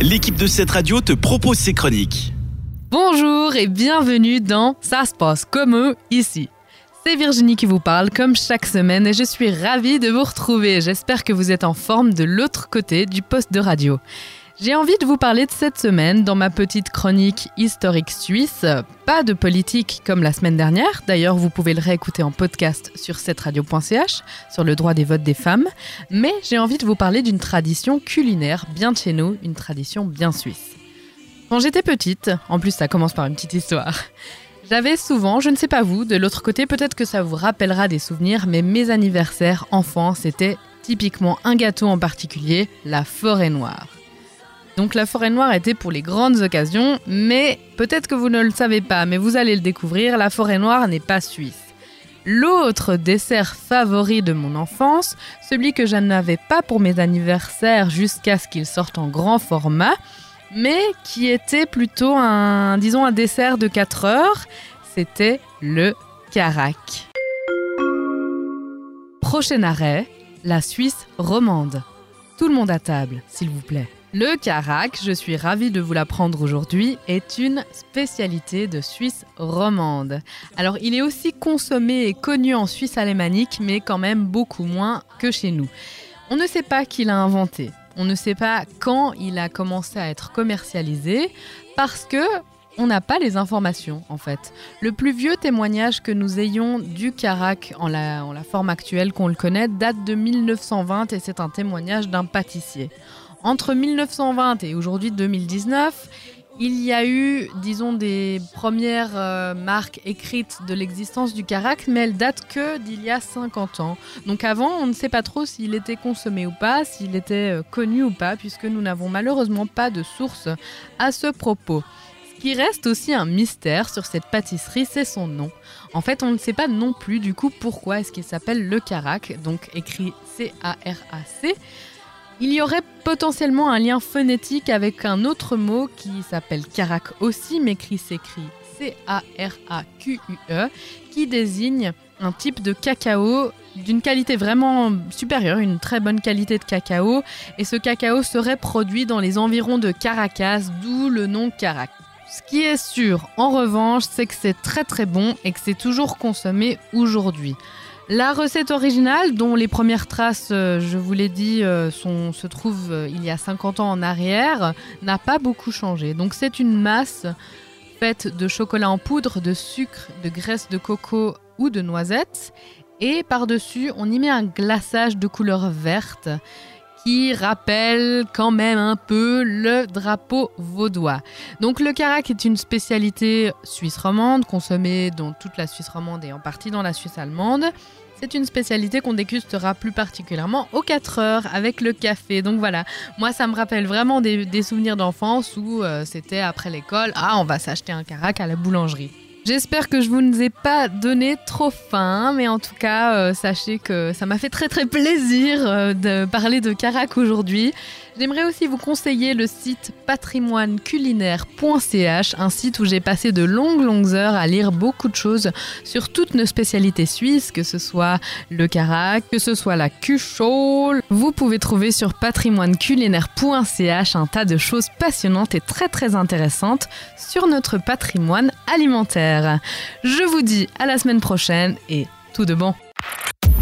l'équipe de cette radio te propose ses chroniques. Bonjour et bienvenue dans Ça se passe comme eux ici. C'est Virginie qui vous parle comme chaque semaine et je suis ravie de vous retrouver. J'espère que vous êtes en forme de l'autre côté du poste de radio. J'ai envie de vous parler de cette semaine dans ma petite chronique historique suisse. Pas de politique comme la semaine dernière. D'ailleurs, vous pouvez le réécouter en podcast sur radio.ch sur le droit des votes des femmes. Mais j'ai envie de vous parler d'une tradition culinaire bien de chez nous, une tradition bien suisse. Quand j'étais petite, en plus ça commence par une petite histoire, j'avais souvent, je ne sais pas vous, de l'autre côté, peut-être que ça vous rappellera des souvenirs, mais mes anniversaires enfants, c'était typiquement un gâteau en particulier, la forêt noire. Donc la forêt noire était pour les grandes occasions, mais peut-être que vous ne le savez pas, mais vous allez le découvrir, la forêt noire n'est pas suisse. L'autre dessert favori de mon enfance, celui que je n'avais pas pour mes anniversaires jusqu'à ce qu'il sorte en grand format, mais qui était plutôt un, disons, un dessert de 4 heures, c'était le carac. Prochain arrêt, la Suisse romande. Tout le monde à table, s'il vous plaît. Le carac, je suis ravie de vous l'apprendre aujourd'hui, est une spécialité de Suisse romande. Alors il est aussi consommé et connu en Suisse alémanique, mais quand même beaucoup moins que chez nous. On ne sait pas qui l'a inventé. On ne sait pas quand il a commencé à être commercialisé parce que on n'a pas les informations en fait. Le plus vieux témoignage que nous ayons du carac en la, en la forme actuelle qu'on le connaît date de 1920 et c'est un témoignage d'un pâtissier. Entre 1920 et aujourd'hui 2019, il y a eu, disons, des premières euh, marques écrites de l'existence du carac, mais elles datent que d'il y a 50 ans. Donc avant, on ne sait pas trop s'il était consommé ou pas, s'il était euh, connu ou pas, puisque nous n'avons malheureusement pas de source à ce propos. Ce qui reste aussi un mystère sur cette pâtisserie, c'est son nom. En fait, on ne sait pas non plus du coup pourquoi est-ce qu'il s'appelle le carac, donc écrit C-A-R-A-C. Il y aurait potentiellement un lien phonétique avec un autre mot qui s'appelle carac aussi, mais qui s'écrit C-A-R-A-Q-U-E, qui désigne un type de cacao d'une qualité vraiment supérieure, une très bonne qualité de cacao, et ce cacao serait produit dans les environs de Caracas, d'où le nom carac. Ce qui est sûr, en revanche, c'est que c'est très très bon et que c'est toujours consommé aujourd'hui. La recette originale, dont les premières traces, euh, je vous l'ai dit, euh, se trouvent euh, il y a 50 ans en arrière, n'a pas beaucoup changé. Donc c'est une masse faite de chocolat en poudre, de sucre, de graisse de coco ou de noisettes. Et par-dessus, on y met un glaçage de couleur verte qui rappelle quand même un peu le drapeau vaudois. Donc le carac est une spécialité suisse romande, consommée dans toute la Suisse romande et en partie dans la Suisse allemande. C'est une spécialité qu'on dégustera plus particulièrement aux 4 heures avec le café. Donc voilà, moi ça me rappelle vraiment des, souvenirs d'enfance où euh, c'était après l'école, ah on va s'acheter un carac à la boulangerie. J'espère que je vous ne ai pas donné trop faim, mais en tout cas, euh, sachez que ça m'a fait très très plaisir euh, de parler de Carac aujourd'hui. J'aimerais aussi vous conseiller le site patrimoineculinaire.ch, un site où j'ai passé de longues longues heures à lire beaucoup de choses sur toutes nos spécialités suisses, que ce soit le carac, que ce soit la cuchole. Vous pouvez trouver sur patrimoineculinaire.ch un tas de choses passionnantes et très très intéressantes sur notre patrimoine alimentaire. Je vous dis à la semaine prochaine et tout de bon.